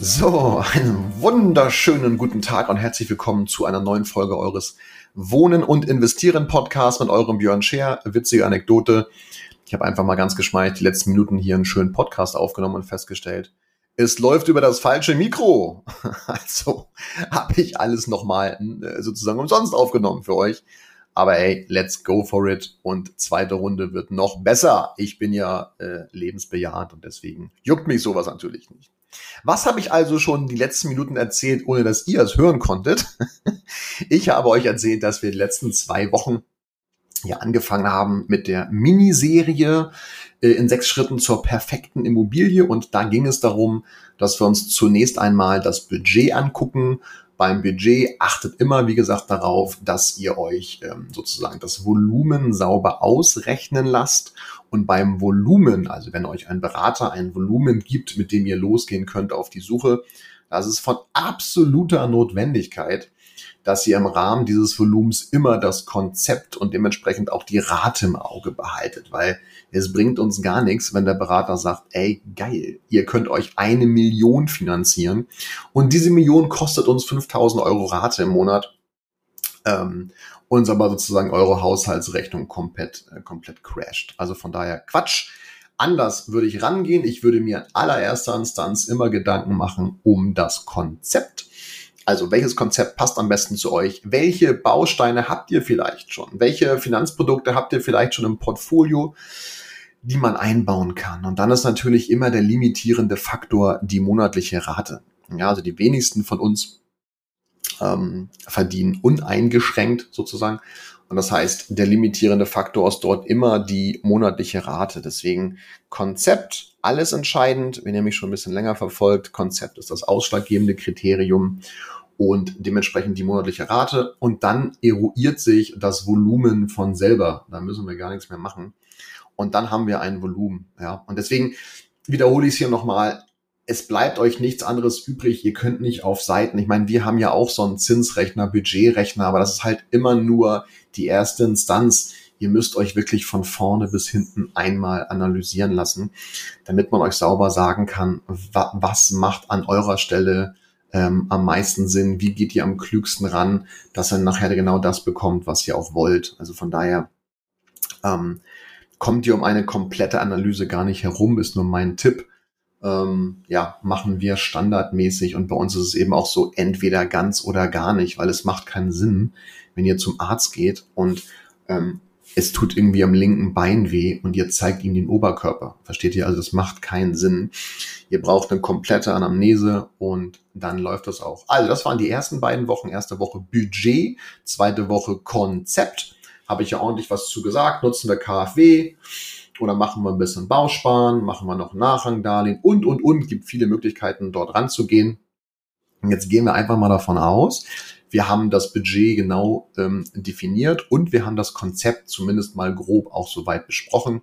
So, einen wunderschönen guten Tag und herzlich willkommen zu einer neuen Folge eures Wohnen und Investieren Podcast mit eurem Björn Scher. Witzige Anekdote. Ich habe einfach mal ganz geschmeidig die letzten Minuten hier einen schönen Podcast aufgenommen und festgestellt, es läuft über das falsche Mikro. Also habe ich alles nochmal äh, sozusagen umsonst aufgenommen für euch. Aber hey, let's go for it. Und zweite Runde wird noch besser. Ich bin ja äh, lebensbejahend und deswegen juckt mich sowas natürlich nicht. Was habe ich also schon die letzten Minuten erzählt, ohne dass ihr es hören konntet? Ich habe euch erzählt, dass wir die letzten zwei Wochen ja angefangen haben mit der Miniserie äh, in sechs Schritten zur perfekten Immobilie und da ging es darum, dass wir uns zunächst einmal das Budget angucken. Beim Budget achtet immer, wie gesagt, darauf, dass ihr euch ähm, sozusagen das Volumen sauber ausrechnen lasst. Und beim Volumen, also wenn euch ein Berater ein Volumen gibt, mit dem ihr losgehen könnt auf die Suche, das ist von absoluter Notwendigkeit, dass ihr im Rahmen dieses Volumens immer das Konzept und dementsprechend auch die Rate im Auge behaltet, weil es bringt uns gar nichts, wenn der Berater sagt, ey, geil, ihr könnt euch eine Million finanzieren und diese Million kostet uns 5000 Euro Rate im Monat. Ähm, uns aber sozusagen eure Haushaltsrechnung komplett, äh, komplett crasht. Also von daher Quatsch. Anders würde ich rangehen. Ich würde mir in allererster Instanz immer Gedanken machen um das Konzept. Also welches Konzept passt am besten zu euch? Welche Bausteine habt ihr vielleicht schon? Welche Finanzprodukte habt ihr vielleicht schon im Portfolio, die man einbauen kann? Und dann ist natürlich immer der limitierende Faktor die monatliche Rate. Ja, also die wenigsten von uns ähm, verdienen uneingeschränkt sozusagen. Und das heißt, der limitierende Faktor ist dort immer die monatliche Rate. Deswegen Konzept, alles entscheidend. Wenn ihr mich schon ein bisschen länger verfolgt, Konzept ist das ausschlaggebende Kriterium und dementsprechend die monatliche Rate. Und dann eruiert sich das Volumen von selber. Da müssen wir gar nichts mehr machen. Und dann haben wir ein Volumen. Ja. Und deswegen wiederhole ich es hier nochmal es bleibt euch nichts anderes übrig. Ihr könnt nicht auf Seiten. Ich meine, wir haben ja auch so einen Zinsrechner, Budgetrechner, aber das ist halt immer nur die erste Instanz. Ihr müsst euch wirklich von vorne bis hinten einmal analysieren lassen, damit man euch sauber sagen kann, wa was macht an eurer Stelle ähm, am meisten Sinn, wie geht ihr am klügsten ran, dass ihr nachher genau das bekommt, was ihr auch wollt. Also von daher ähm, kommt ihr um eine komplette Analyse gar nicht herum, ist nur mein Tipp ähm, ja, machen wir standardmäßig und bei uns ist es eben auch so entweder ganz oder gar nicht, weil es macht keinen Sinn, wenn ihr zum Arzt geht und ähm, es tut irgendwie am linken Bein weh und ihr zeigt ihm den Oberkörper. Versteht ihr? Also das macht keinen Sinn. Ihr braucht eine komplette Anamnese und dann läuft das auch. Also das waren die ersten beiden Wochen. Erste Woche Budget, zweite Woche Konzept. Habe ich ja ordentlich was zu gesagt. Nutzen wir KfW oder machen wir ein bisschen Bausparen, machen wir noch Nachrangdarlehen und, und, und. Gibt viele Möglichkeiten, dort ranzugehen. Und jetzt gehen wir einfach mal davon aus, wir haben das Budget genau ähm, definiert und wir haben das Konzept zumindest mal grob auch soweit besprochen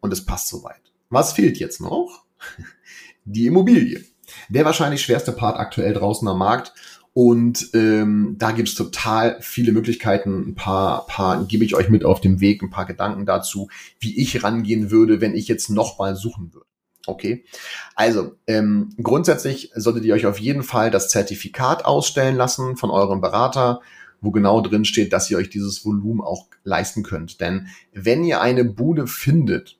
und es passt soweit. Was fehlt jetzt noch? Die Immobilie. Der wahrscheinlich schwerste Part aktuell draußen am Markt und ähm, da gibt's total viele Möglichkeiten. Ein paar, paar gebe ich euch mit auf dem Weg, ein paar Gedanken dazu, wie ich rangehen würde, wenn ich jetzt nochmal suchen würde. Okay, also ähm, grundsätzlich solltet ihr euch auf jeden Fall das Zertifikat ausstellen lassen von eurem Berater, wo genau drin steht, dass ihr euch dieses Volumen auch leisten könnt. Denn wenn ihr eine Bude findet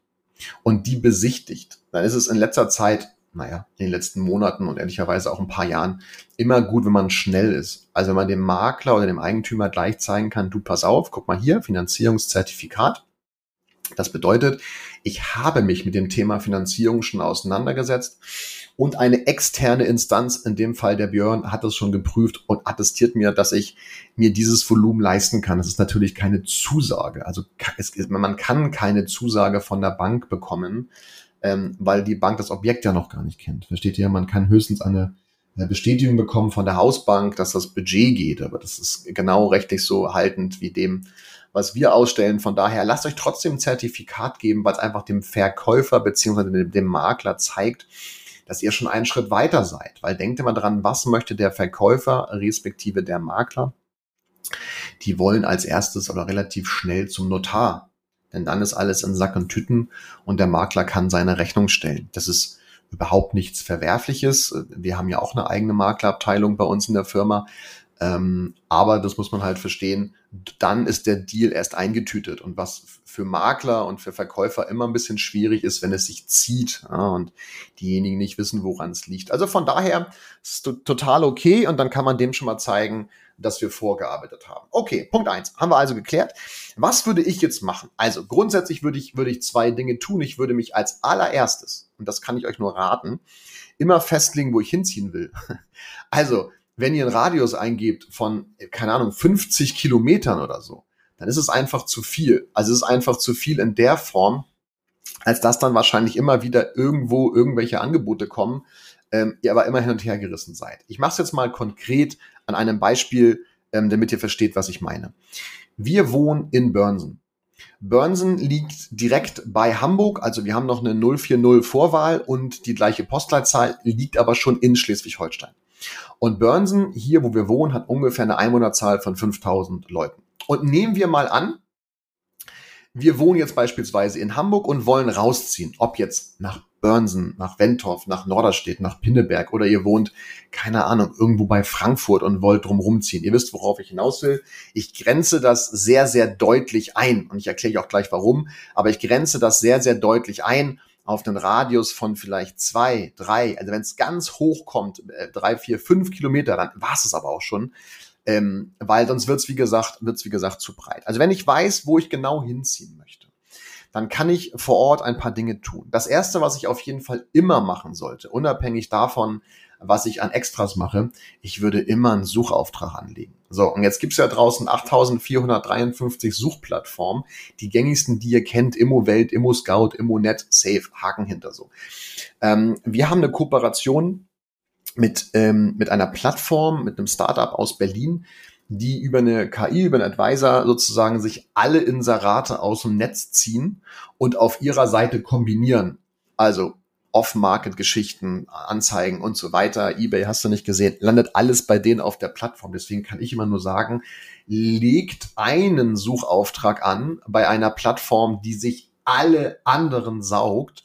und die besichtigt, dann ist es in letzter Zeit naja, in den letzten Monaten und ehrlicherweise auch ein paar Jahren immer gut, wenn man schnell ist. Also wenn man dem Makler oder dem Eigentümer gleich zeigen kann, du pass auf, guck mal hier, Finanzierungszertifikat. Das bedeutet, ich habe mich mit dem Thema Finanzierung schon auseinandergesetzt und eine externe Instanz, in dem Fall der Björn, hat das schon geprüft und attestiert mir, dass ich mir dieses Volumen leisten kann. Das ist natürlich keine Zusage. Also es, man kann keine Zusage von der Bank bekommen, ähm, weil die Bank das Objekt ja noch gar nicht kennt. Versteht ihr? Man kann höchstens eine eine Bestätigung bekommen von der Hausbank, dass das Budget geht. Aber das ist genau rechtlich so haltend wie dem, was wir ausstellen. Von daher lasst euch trotzdem ein Zertifikat geben, weil es einfach dem Verkäufer beziehungsweise dem, dem Makler zeigt, dass ihr schon einen Schritt weiter seid. Weil denkt immer dran, was möchte der Verkäufer respektive der Makler? Die wollen als erstes oder relativ schnell zum Notar. Denn dann ist alles in Sack und Tüten und der Makler kann seine Rechnung stellen. Das ist überhaupt nichts Verwerfliches. Wir haben ja auch eine eigene Maklerabteilung bei uns in der Firma. Ähm, aber das muss man halt verstehen, dann ist der Deal erst eingetütet. Und was für Makler und für Verkäufer immer ein bisschen schwierig ist, wenn es sich zieht ja, und diejenigen nicht wissen, woran es liegt. Also von daher ist es total okay und dann kann man dem schon mal zeigen, dass wir vorgearbeitet haben. Okay, Punkt eins haben wir also geklärt. Was würde ich jetzt machen? Also grundsätzlich würde ich, würde ich zwei Dinge tun. Ich würde mich als allererstes, und das kann ich euch nur raten, immer festlegen, wo ich hinziehen will. Also, wenn ihr einen Radius eingebt von, keine Ahnung, 50 Kilometern oder so, dann ist es einfach zu viel. Also es ist einfach zu viel in der Form, als dass dann wahrscheinlich immer wieder irgendwo irgendwelche Angebote kommen, ähm, ihr aber immer hin und her gerissen seid. Ich mache es jetzt mal konkret an einem Beispiel, ähm, damit ihr versteht, was ich meine. Wir wohnen in Börnsen. Börnsen liegt direkt bei Hamburg, also wir haben noch eine 040 Vorwahl und die gleiche Postleitzahl liegt aber schon in Schleswig-Holstein. Und Börnsen, hier wo wir wohnen, hat ungefähr eine Einwohnerzahl von 5000 Leuten. Und nehmen wir mal an, wir wohnen jetzt beispielsweise in Hamburg und wollen rausziehen, ob jetzt nach Börnsen, nach Wentorf, nach Norderstedt, nach Pinneberg oder ihr wohnt, keine Ahnung, irgendwo bei Frankfurt und wollt drum rumziehen. Ihr wisst, worauf ich hinaus will. Ich grenze das sehr, sehr deutlich ein und ich erkläre auch gleich warum, aber ich grenze das sehr, sehr deutlich ein auf einen Radius von vielleicht zwei, drei, also wenn es ganz hoch kommt, äh, drei, vier, fünf Kilometer, dann war es aber auch schon ähm, weil sonst wird's wie gesagt, wird's wie gesagt zu breit. Also wenn ich weiß, wo ich genau hinziehen möchte, dann kann ich vor Ort ein paar Dinge tun. Das erste, was ich auf jeden Fall immer machen sollte, unabhängig davon, was ich an Extras mache, ich würde immer einen Suchauftrag anlegen. So, und jetzt gibt's ja draußen 8453 Suchplattformen. Die gängigsten, die ihr kennt, ImmoWelt, ImmoScout, ImmoNet, Safe, Haken hinter so. Ähm, wir haben eine Kooperation mit, ähm, mit einer Plattform, mit einem Startup aus Berlin, die über eine KI, über einen Advisor sozusagen sich alle Inserate aus dem Netz ziehen und auf ihrer Seite kombinieren. Also Off-Market-Geschichten, Anzeigen und so weiter. eBay hast du nicht gesehen, landet alles bei denen auf der Plattform. Deswegen kann ich immer nur sagen, legt einen Suchauftrag an bei einer Plattform, die sich alle anderen saugt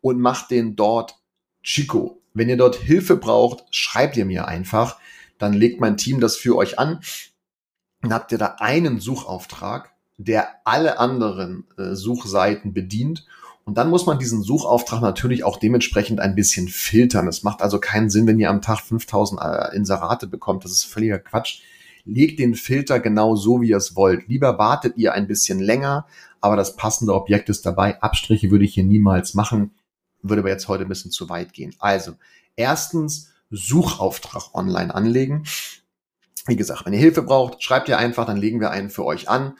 und macht den dort Chico. Wenn ihr dort Hilfe braucht, schreibt ihr mir einfach. Dann legt mein Team das für euch an. Dann habt ihr da einen Suchauftrag, der alle anderen äh, Suchseiten bedient. Und dann muss man diesen Suchauftrag natürlich auch dementsprechend ein bisschen filtern. Es macht also keinen Sinn, wenn ihr am Tag 5000 äh, Inserate bekommt. Das ist völliger Quatsch. Legt den Filter genau so, wie ihr es wollt. Lieber wartet ihr ein bisschen länger, aber das passende Objekt ist dabei. Abstriche würde ich hier niemals machen würde aber jetzt heute ein bisschen zu weit gehen. Also, erstens, Suchauftrag online anlegen. Wie gesagt, wenn ihr Hilfe braucht, schreibt ihr einfach, dann legen wir einen für euch an.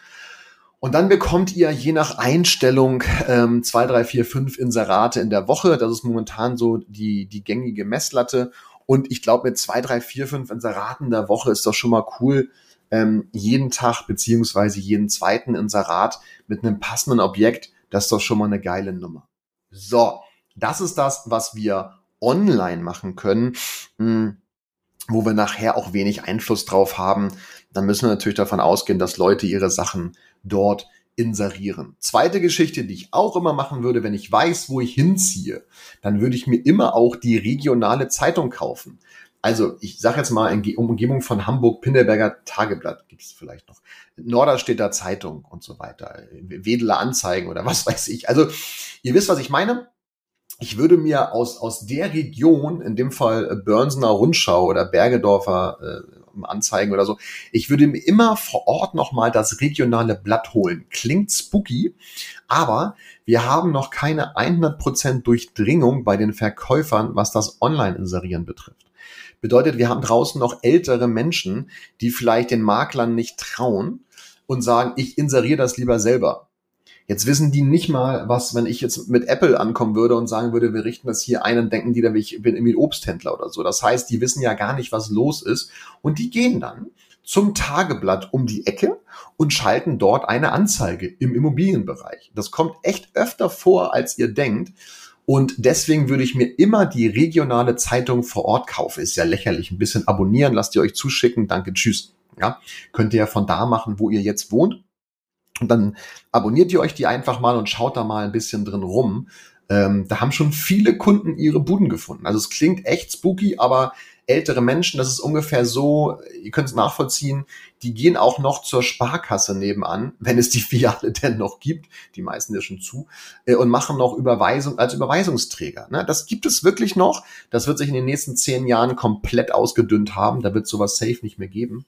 Und dann bekommt ihr je nach Einstellung ähm, zwei, drei, vier, fünf Inserate in der Woche. Das ist momentan so die, die gängige Messlatte. Und ich glaube, mit zwei, drei, vier, fünf Inseraten der Woche ist das schon mal cool, ähm, jeden Tag beziehungsweise jeden zweiten Inserat mit einem passenden Objekt. Das ist doch schon mal eine geile Nummer. So, das ist das, was wir online machen können, hm, wo wir nachher auch wenig Einfluss drauf haben. Dann müssen wir natürlich davon ausgehen, dass Leute ihre Sachen dort inserieren. Zweite Geschichte, die ich auch immer machen würde, wenn ich weiß, wo ich hinziehe, dann würde ich mir immer auch die regionale Zeitung kaufen. Also ich sage jetzt mal in Umgebung von Hamburg, Pinneberger Tageblatt gibt es vielleicht noch, Norderstädter Zeitung und so weiter, Wedeler Anzeigen oder was weiß ich. Also ihr wisst, was ich meine ich würde mir aus, aus der Region, in dem Fall äh, Börnsener Rundschau oder Bergedorfer äh, Anzeigen oder so, ich würde mir immer vor Ort nochmal das regionale Blatt holen. Klingt spooky, aber wir haben noch keine 100% Durchdringung bei den Verkäufern, was das Online-Inserieren betrifft. Bedeutet, wir haben draußen noch ältere Menschen, die vielleicht den Maklern nicht trauen und sagen, ich inseriere das lieber selber. Jetzt wissen die nicht mal, was, wenn ich jetzt mit Apple ankommen würde und sagen würde, wir richten das hier ein, dann denken die, da ich bin irgendwie Obsthändler oder so. Das heißt, die wissen ja gar nicht, was los ist. Und die gehen dann zum Tageblatt um die Ecke und schalten dort eine Anzeige im Immobilienbereich. Das kommt echt öfter vor, als ihr denkt. Und deswegen würde ich mir immer die regionale Zeitung vor Ort kaufen. Ist ja lächerlich. Ein bisschen abonnieren, lasst ihr euch zuschicken. Danke, tschüss. Ja, könnt ihr ja von da machen, wo ihr jetzt wohnt. Und dann abonniert ihr euch die einfach mal und schaut da mal ein bisschen drin rum. Ähm, da haben schon viele Kunden ihre Buden gefunden. Also es klingt echt spooky, aber ältere Menschen, das ist ungefähr so, ihr könnt es nachvollziehen, die gehen auch noch zur Sparkasse nebenan, wenn es die Filiale denn noch gibt, die meisten ja schon zu, äh, und machen noch Überweisung als Überweisungsträger. Ne? Das gibt es wirklich noch. Das wird sich in den nächsten zehn Jahren komplett ausgedünnt haben. Da wird sowas safe nicht mehr geben.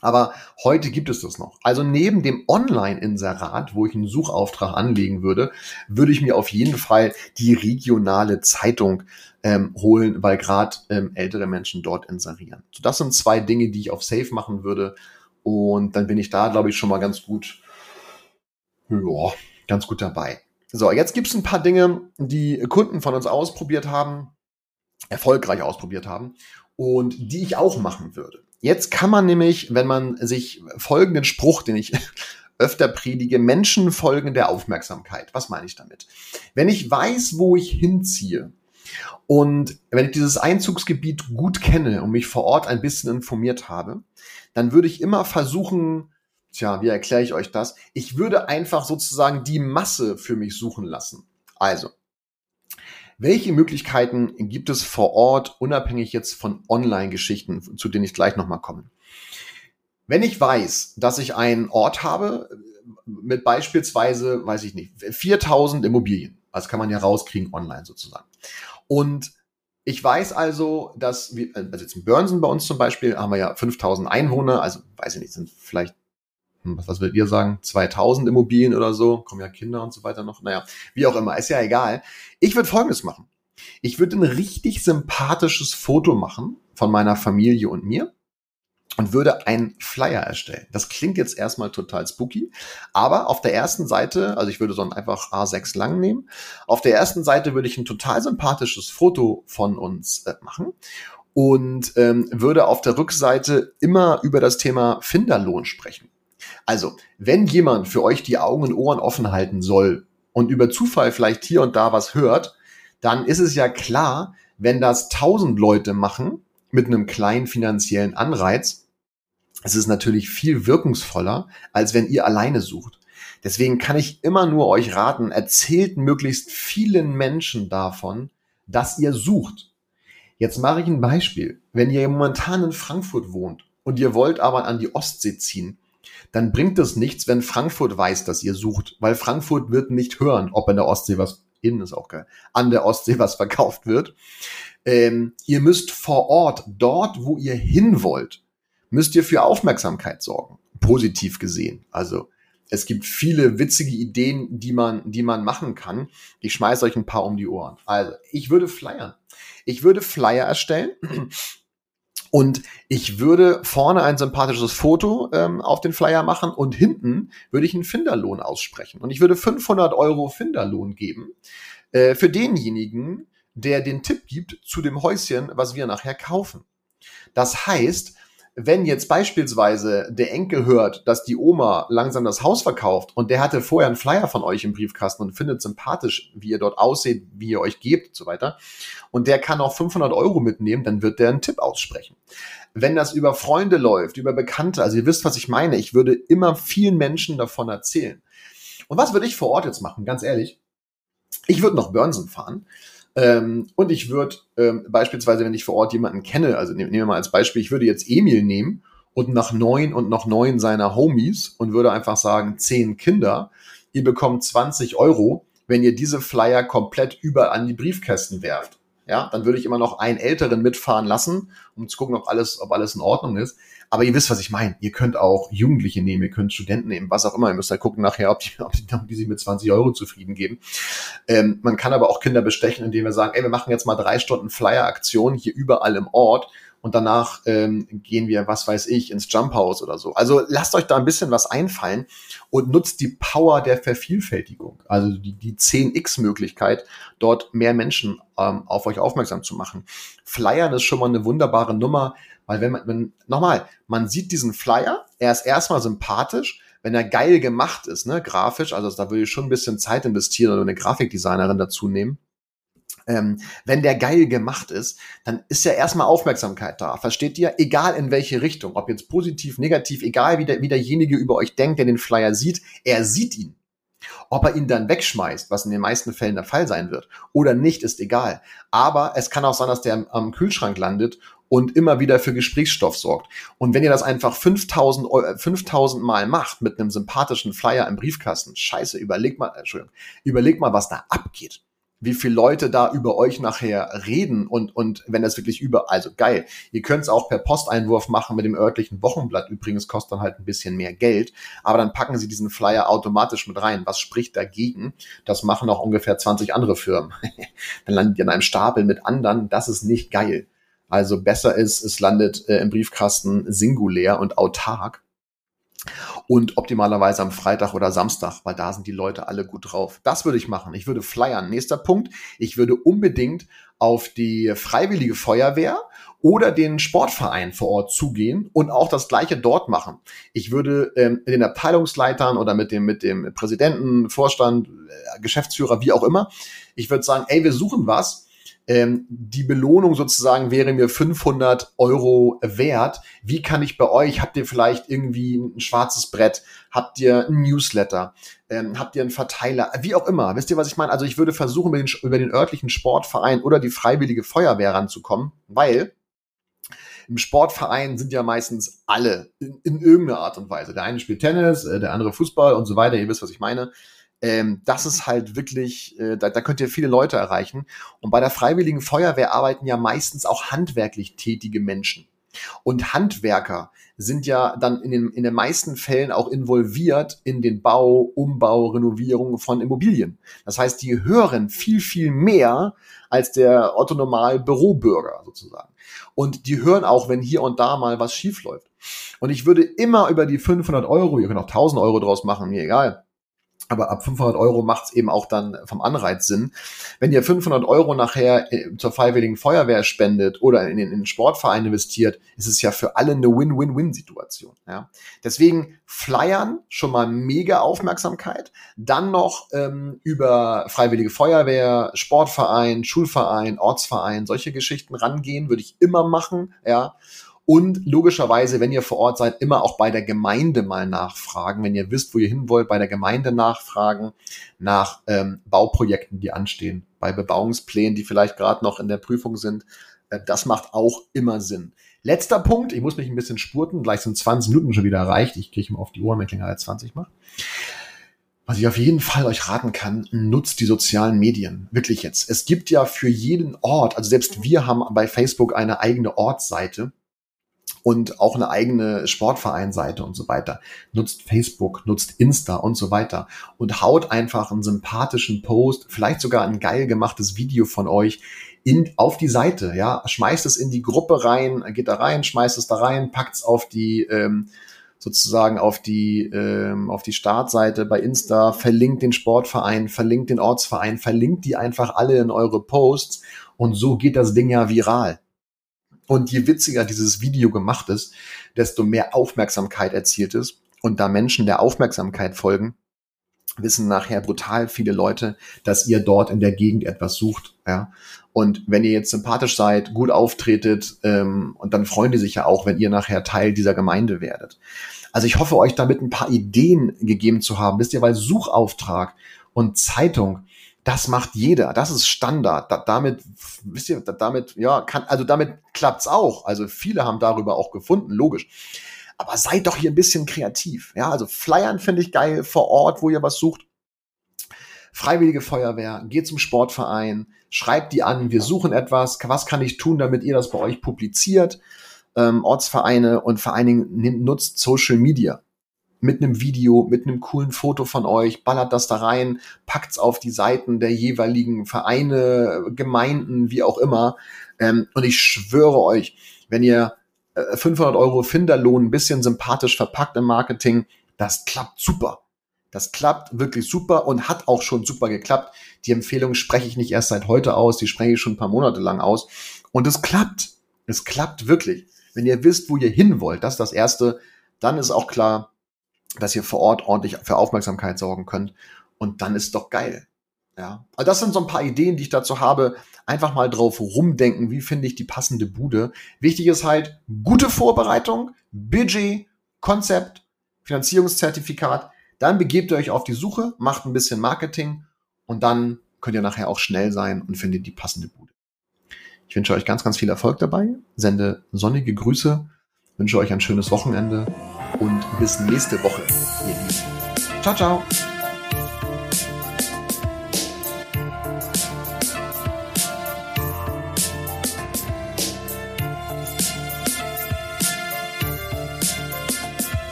Aber heute gibt es das noch. Also neben dem Online-Inserat, wo ich einen Suchauftrag anlegen würde, würde ich mir auf jeden Fall die regionale Zeitung ähm, holen, weil gerade ähm, ältere Menschen dort inserieren. So, das sind zwei Dinge, die ich auf Safe machen würde. Und dann bin ich da, glaube ich, schon mal ganz gut, ja, ganz gut dabei. So, jetzt gibt es ein paar Dinge, die Kunden von uns ausprobiert haben, erfolgreich ausprobiert haben und die ich auch machen würde. Jetzt kann man nämlich, wenn man sich folgenden Spruch, den ich öfter predige, Menschen folgen der Aufmerksamkeit. Was meine ich damit? Wenn ich weiß, wo ich hinziehe und wenn ich dieses Einzugsgebiet gut kenne und mich vor Ort ein bisschen informiert habe, dann würde ich immer versuchen, tja, wie erkläre ich euch das? Ich würde einfach sozusagen die Masse für mich suchen lassen. Also, welche Möglichkeiten gibt es vor Ort, unabhängig jetzt von Online-Geschichten, zu denen ich gleich nochmal komme? Wenn ich weiß, dass ich einen Ort habe mit beispielsweise, weiß ich nicht, 4000 Immobilien, das kann man ja rauskriegen online sozusagen. Und ich weiß also, dass wir, also jetzt in Börnsen bei uns zum Beispiel haben wir ja 5000 Einwohner, also weiß ich nicht, sind vielleicht was, was würdet ihr sagen, 2000 Immobilien oder so, kommen ja Kinder und so weiter noch, naja, wie auch immer, ist ja egal. Ich würde Folgendes machen. Ich würde ein richtig sympathisches Foto machen von meiner Familie und mir und würde einen Flyer erstellen. Das klingt jetzt erstmal total spooky, aber auf der ersten Seite, also ich würde so ein einfach A6 lang nehmen, auf der ersten Seite würde ich ein total sympathisches Foto von uns äh, machen und ähm, würde auf der Rückseite immer über das Thema Finderlohn sprechen. Also, wenn jemand für euch die Augen und Ohren offen halten soll und über Zufall vielleicht hier und da was hört, dann ist es ja klar, wenn das tausend Leute machen mit einem kleinen finanziellen Anreiz, es ist natürlich viel wirkungsvoller, als wenn ihr alleine sucht. Deswegen kann ich immer nur euch raten, erzählt möglichst vielen Menschen davon, dass ihr sucht. Jetzt mache ich ein Beispiel. Wenn ihr momentan in Frankfurt wohnt und ihr wollt aber an die Ostsee ziehen, dann bringt es nichts, wenn Frankfurt weiß, dass ihr sucht, weil Frankfurt wird nicht hören, ob in der Ostsee was, innen ist auch geil, an der Ostsee was verkauft wird. Ähm, ihr müsst vor Ort, dort, wo ihr hin wollt, müsst ihr für Aufmerksamkeit sorgen. Positiv gesehen. Also, es gibt viele witzige Ideen, die man, die man machen kann. Ich schmeiß euch ein paar um die Ohren. Also, ich würde flyern. Ich würde Flyer erstellen und ich würde vorne ein sympathisches Foto ähm, auf den Flyer machen und hinten würde ich einen Finderlohn aussprechen. Und ich würde 500 Euro Finderlohn geben äh, für denjenigen, der den Tipp gibt zu dem Häuschen, was wir nachher kaufen. Das heißt, wenn jetzt beispielsweise der Enkel hört, dass die Oma langsam das Haus verkauft und der hatte vorher einen Flyer von euch im Briefkasten und findet sympathisch, wie ihr dort aussieht, wie ihr euch gebt und so weiter, und der kann auch 500 Euro mitnehmen, dann wird der einen Tipp aussprechen. Wenn das über Freunde läuft, über Bekannte, also ihr wisst, was ich meine, ich würde immer vielen Menschen davon erzählen. Und was würde ich vor Ort jetzt machen, ganz ehrlich? Ich würde noch Börnsen fahren ähm, und ich würde ähm, beispielsweise, wenn ich vor Ort jemanden kenne, also nehmen wir mal als Beispiel, ich würde jetzt Emil nehmen und nach neun und noch neun seiner Homies und würde einfach sagen, zehn Kinder, ihr bekommt 20 Euro, wenn ihr diese Flyer komplett überall an die Briefkästen werft ja, dann würde ich immer noch einen Älteren mitfahren lassen, um zu gucken, ob alles, ob alles in Ordnung ist. Aber ihr wisst, was ich meine. Ihr könnt auch Jugendliche nehmen, ihr könnt Studenten nehmen, was auch immer. Ihr müsst halt gucken nachher, ob die, ob die, ob die sich mit 20 Euro zufrieden geben. Ähm, man kann aber auch Kinder bestechen, indem wir sagen, ey, wir machen jetzt mal drei Stunden Flyer-Aktion hier überall im Ort und danach ähm, gehen wir, was weiß ich, ins Jump House oder so. Also lasst euch da ein bisschen was einfallen und nutzt die Power der Vervielfältigung, also die, die 10x-Möglichkeit, dort mehr Menschen ähm, auf euch aufmerksam zu machen. Flyern ist schon mal eine wunderbare Nummer, weil wenn man, wenn, nochmal, man sieht diesen Flyer, er ist erstmal sympathisch, wenn er geil gemacht ist, ne, grafisch, also da würde ich schon ein bisschen Zeit investieren oder eine Grafikdesignerin dazu nehmen ähm, wenn der geil gemacht ist, dann ist ja erstmal Aufmerksamkeit da. Versteht ihr? Egal in welche Richtung, ob jetzt positiv, negativ, egal wie, der, wie derjenige über euch denkt, der den Flyer sieht, er sieht ihn. Ob er ihn dann wegschmeißt, was in den meisten Fällen der Fall sein wird, oder nicht, ist egal. Aber es kann auch sein, dass der am, Kühlschrank landet und immer wieder für Gesprächsstoff sorgt. Und wenn ihr das einfach 5000, 5000 Mal macht mit einem sympathischen Flyer im Briefkasten, scheiße, überlegt mal, Entschuldigung, überlegt mal, was da abgeht wie viele Leute da über euch nachher reden und, und wenn das wirklich über, also geil. Ihr könnt es auch per Posteinwurf machen mit dem örtlichen Wochenblatt. Übrigens kostet dann halt ein bisschen mehr Geld, aber dann packen sie diesen Flyer automatisch mit rein. Was spricht dagegen? Das machen auch ungefähr 20 andere Firmen. dann landet ihr in einem Stapel mit anderen. Das ist nicht geil. Also besser ist, es landet äh, im Briefkasten singulär und autark und optimalerweise am Freitag oder Samstag, weil da sind die Leute alle gut drauf. Das würde ich machen. Ich würde flyern. Nächster Punkt. Ich würde unbedingt auf die Freiwillige Feuerwehr oder den Sportverein vor Ort zugehen und auch das Gleiche dort machen. Ich würde ähm, den Abteilungsleitern oder mit dem, mit dem Präsidenten, Vorstand, äh, Geschäftsführer, wie auch immer, ich würde sagen, ey, wir suchen was ähm, die Belohnung sozusagen wäre mir 500 Euro wert. Wie kann ich bei euch, habt ihr vielleicht irgendwie ein schwarzes Brett, habt ihr ein Newsletter, ähm, habt ihr einen Verteiler, wie auch immer. Wisst ihr, was ich meine? Also ich würde versuchen, über den, über den örtlichen Sportverein oder die freiwillige Feuerwehr ranzukommen, weil im Sportverein sind ja meistens alle in, in irgendeiner Art und Weise. Der eine spielt Tennis, äh, der andere Fußball und so weiter. Ihr wisst, was ich meine. Ähm, das ist halt wirklich, äh, da, da könnt ihr viele Leute erreichen. Und bei der Freiwilligen Feuerwehr arbeiten ja meistens auch handwerklich tätige Menschen. Und Handwerker sind ja dann in den, in den meisten Fällen auch involviert in den Bau, Umbau, Renovierung von Immobilien. Das heißt, die hören viel, viel mehr als der Otto Normal Bürobürger sozusagen. Und die hören auch, wenn hier und da mal was schief läuft. Und ich würde immer über die 500 Euro, ihr könnt auch 1000 Euro draus machen, mir egal, aber ab 500 Euro macht es eben auch dann vom Anreiz Sinn. Wenn ihr 500 Euro nachher äh, zur Freiwilligen Feuerwehr spendet oder in, in den Sportverein investiert, ist es ja für alle eine Win-Win-Win-Situation. Ja? Deswegen Flyern schon mal mega Aufmerksamkeit. Dann noch ähm, über Freiwillige Feuerwehr, Sportverein, Schulverein, Ortsverein, solche Geschichten rangehen, würde ich immer machen. Ja und logischerweise, wenn ihr vor Ort seid, immer auch bei der Gemeinde mal nachfragen. Wenn ihr wisst, wo ihr hin wollt, bei der Gemeinde nachfragen nach ähm, Bauprojekten, die anstehen, bei Bebauungsplänen, die vielleicht gerade noch in der Prüfung sind. Äh, das macht auch immer Sinn. Letzter Punkt, ich muss mich ein bisschen spurten, gleich sind 20 Minuten schon wieder erreicht. Ich kriege mal auf die Ohren, wenn ich länger als 20 mache. Was ich auf jeden Fall euch raten kann, nutzt die sozialen Medien. Wirklich jetzt. Es gibt ja für jeden Ort, also selbst wir haben bei Facebook eine eigene Ortsseite und auch eine eigene Sportvereinseite und so weiter. Nutzt Facebook, nutzt Insta und so weiter und haut einfach einen sympathischen Post, vielleicht sogar ein geil gemachtes Video von euch in, auf die Seite, ja, schmeißt es in die Gruppe rein, geht da rein, schmeißt es da rein, packt es auf die, ähm, sozusagen auf die, ähm, auf die Startseite bei Insta, verlinkt den Sportverein, verlinkt den Ortsverein, verlinkt die einfach alle in eure Posts und so geht das Ding ja viral. Und je witziger dieses Video gemacht ist, desto mehr Aufmerksamkeit erzielt ist. Und da Menschen der Aufmerksamkeit folgen, wissen nachher brutal viele Leute, dass ihr dort in der Gegend etwas sucht. Ja? Und wenn ihr jetzt sympathisch seid, gut auftretet, ähm, und dann freuen die sich ja auch, wenn ihr nachher Teil dieser Gemeinde werdet. Also ich hoffe, euch damit ein paar Ideen gegeben zu haben. Wisst ihr, weil Suchauftrag und Zeitung, das macht jeder. Das ist Standard. Da, damit, wisst ihr, da, damit, ja, kann, also damit klappt's auch. Also viele haben darüber auch gefunden, logisch. Aber seid doch hier ein bisschen kreativ. Ja, also Flyern finde ich geil vor Ort, wo ihr was sucht. Freiwillige Feuerwehr, geht zum Sportverein, schreibt die an, wir suchen etwas, was kann ich tun, damit ihr das bei euch publiziert, ähm, Ortsvereine und vor allen Dingen nutzt Social Media. Mit einem Video, mit einem coolen Foto von euch, ballert das da rein, packt's auf die Seiten der jeweiligen Vereine, Gemeinden, wie auch immer. Ähm, und ich schwöre euch, wenn ihr 500 äh, Euro Finderlohn ein bisschen sympathisch verpackt im Marketing, das klappt super. Das klappt wirklich super und hat auch schon super geklappt. Die Empfehlung spreche ich nicht erst seit heute aus, die spreche ich schon ein paar Monate lang aus. Und es klappt. Es klappt wirklich. Wenn ihr wisst, wo ihr hin wollt, das ist das Erste, dann ist auch klar, dass ihr vor Ort ordentlich für Aufmerksamkeit sorgen könnt. Und dann ist doch geil. Ja. Also das sind so ein paar Ideen, die ich dazu habe. Einfach mal drauf rumdenken, wie finde ich die passende Bude. Wichtig ist halt gute Vorbereitung, Budget, Konzept, Finanzierungszertifikat. Dann begebt ihr euch auf die Suche, macht ein bisschen Marketing und dann könnt ihr nachher auch schnell sein und findet die passende Bude. Ich wünsche euch ganz, ganz viel Erfolg dabei, sende sonnige Grüße, wünsche euch ein schönes Wochenende und bis nächste Woche, ihr Lieben. Ciao, ciao.